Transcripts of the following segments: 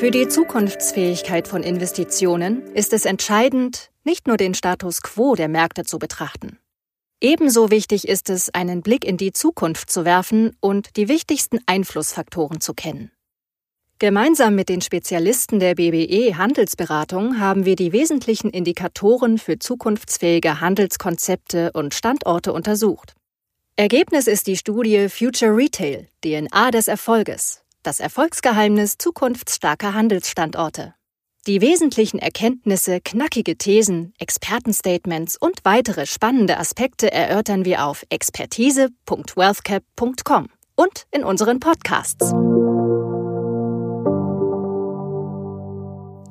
Für die Zukunftsfähigkeit von Investitionen ist es entscheidend, nicht nur den Status quo der Märkte zu betrachten. Ebenso wichtig ist es, einen Blick in die Zukunft zu werfen und die wichtigsten Einflussfaktoren zu kennen. Gemeinsam mit den Spezialisten der BBE Handelsberatung haben wir die wesentlichen Indikatoren für zukunftsfähige Handelskonzepte und Standorte untersucht. Ergebnis ist die Studie Future Retail, DNA des Erfolges, das Erfolgsgeheimnis zukunftsstarker Handelsstandorte. Die wesentlichen Erkenntnisse, knackige Thesen, Expertenstatements und weitere spannende Aspekte erörtern wir auf expertise.wealthcap.com und in unseren Podcasts.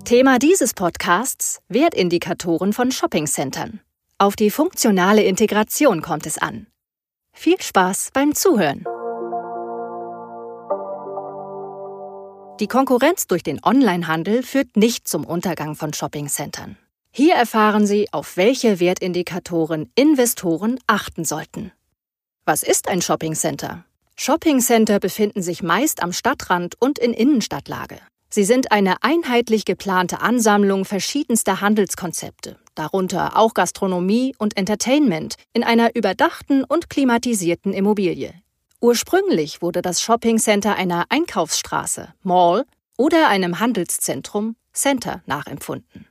Thema dieses Podcasts Wertindikatoren von Shoppingcentern. Auf die funktionale Integration kommt es an. Viel Spaß beim Zuhören. Die Konkurrenz durch den Onlinehandel führt nicht zum Untergang von Shoppingcentern. Hier erfahren Sie, auf welche Wertindikatoren Investoren achten sollten. Was ist ein Shoppingcenter? Shoppingcenter befinden sich meist am Stadtrand und in Innenstadtlage. Sie sind eine einheitlich geplante Ansammlung verschiedenster Handelskonzepte, darunter auch Gastronomie und Entertainment, in einer überdachten und klimatisierten Immobilie, Ursprünglich wurde das Shoppingcenter einer Einkaufsstraße, Mall oder einem Handelszentrum, Center, nachempfunden.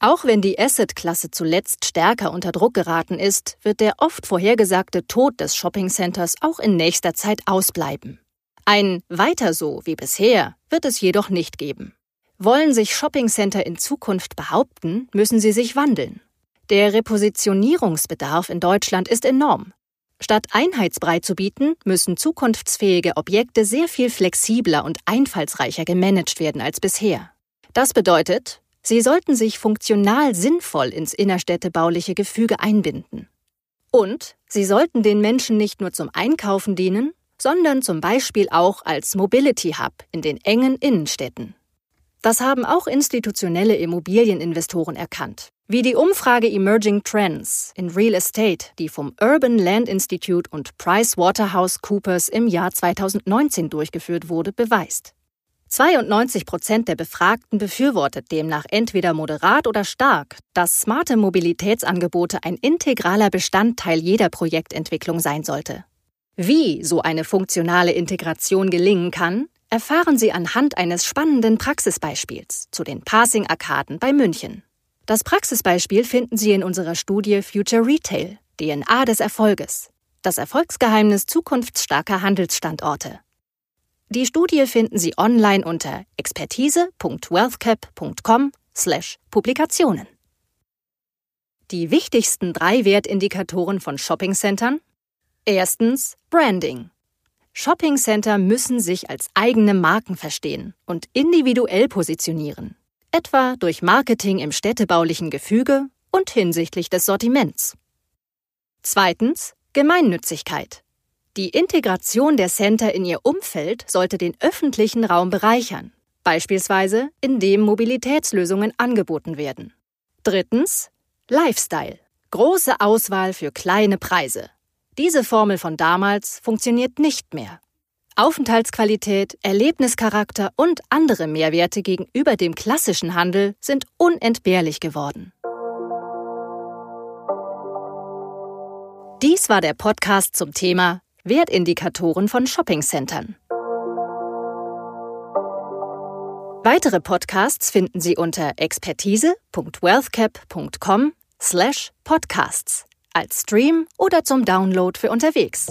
Auch wenn die Asset-Klasse zuletzt stärker unter Druck geraten ist, wird der oft vorhergesagte Tod des Shoppingcenters auch in nächster Zeit ausbleiben. Ein Weiter so wie bisher wird es jedoch nicht geben. Wollen sich Shoppingcenter in Zukunft behaupten, müssen sie sich wandeln. Der Repositionierungsbedarf in Deutschland ist enorm. Statt Einheitsbrei zu bieten, müssen zukunftsfähige Objekte sehr viel flexibler und einfallsreicher gemanagt werden als bisher. Das bedeutet, sie sollten sich funktional sinnvoll ins innerstädtebauliche Gefüge einbinden. Und sie sollten den Menschen nicht nur zum Einkaufen dienen, sondern zum Beispiel auch als Mobility Hub in den engen Innenstädten. Das haben auch institutionelle Immobilieninvestoren erkannt wie die Umfrage Emerging Trends in Real Estate, die vom Urban Land Institute und PricewaterhouseCoopers im Jahr 2019 durchgeführt wurde, beweist. 92 Prozent der Befragten befürwortet demnach entweder moderat oder stark, dass smarte Mobilitätsangebote ein integraler Bestandteil jeder Projektentwicklung sein sollte. Wie so eine funktionale Integration gelingen kann, erfahren Sie anhand eines spannenden Praxisbeispiels zu den Passing-Arkaden bei München. Das Praxisbeispiel finden Sie in unserer Studie Future Retail, DNA des Erfolges, das Erfolgsgeheimnis zukunftsstarker Handelsstandorte. Die Studie finden Sie online unter expertise.wealthcap.com/publikationen. Die wichtigsten drei Wertindikatoren von Shoppingcentern? Erstens Branding. Shoppingcenter müssen sich als eigene Marken verstehen und individuell positionieren etwa durch Marketing im städtebaulichen Gefüge und hinsichtlich des Sortiments. Zweitens Gemeinnützigkeit. Die Integration der Center in ihr Umfeld sollte den öffentlichen Raum bereichern, beispielsweise indem Mobilitätslösungen angeboten werden. Drittens Lifestyle. Große Auswahl für kleine Preise. Diese Formel von damals funktioniert nicht mehr. Aufenthaltsqualität, Erlebnischarakter und andere Mehrwerte gegenüber dem klassischen Handel sind unentbehrlich geworden. Dies war der Podcast zum Thema Wertindikatoren von Shoppingcentern. Weitere Podcasts finden Sie unter expertise.wealthcap.com/podcasts als Stream oder zum Download für unterwegs.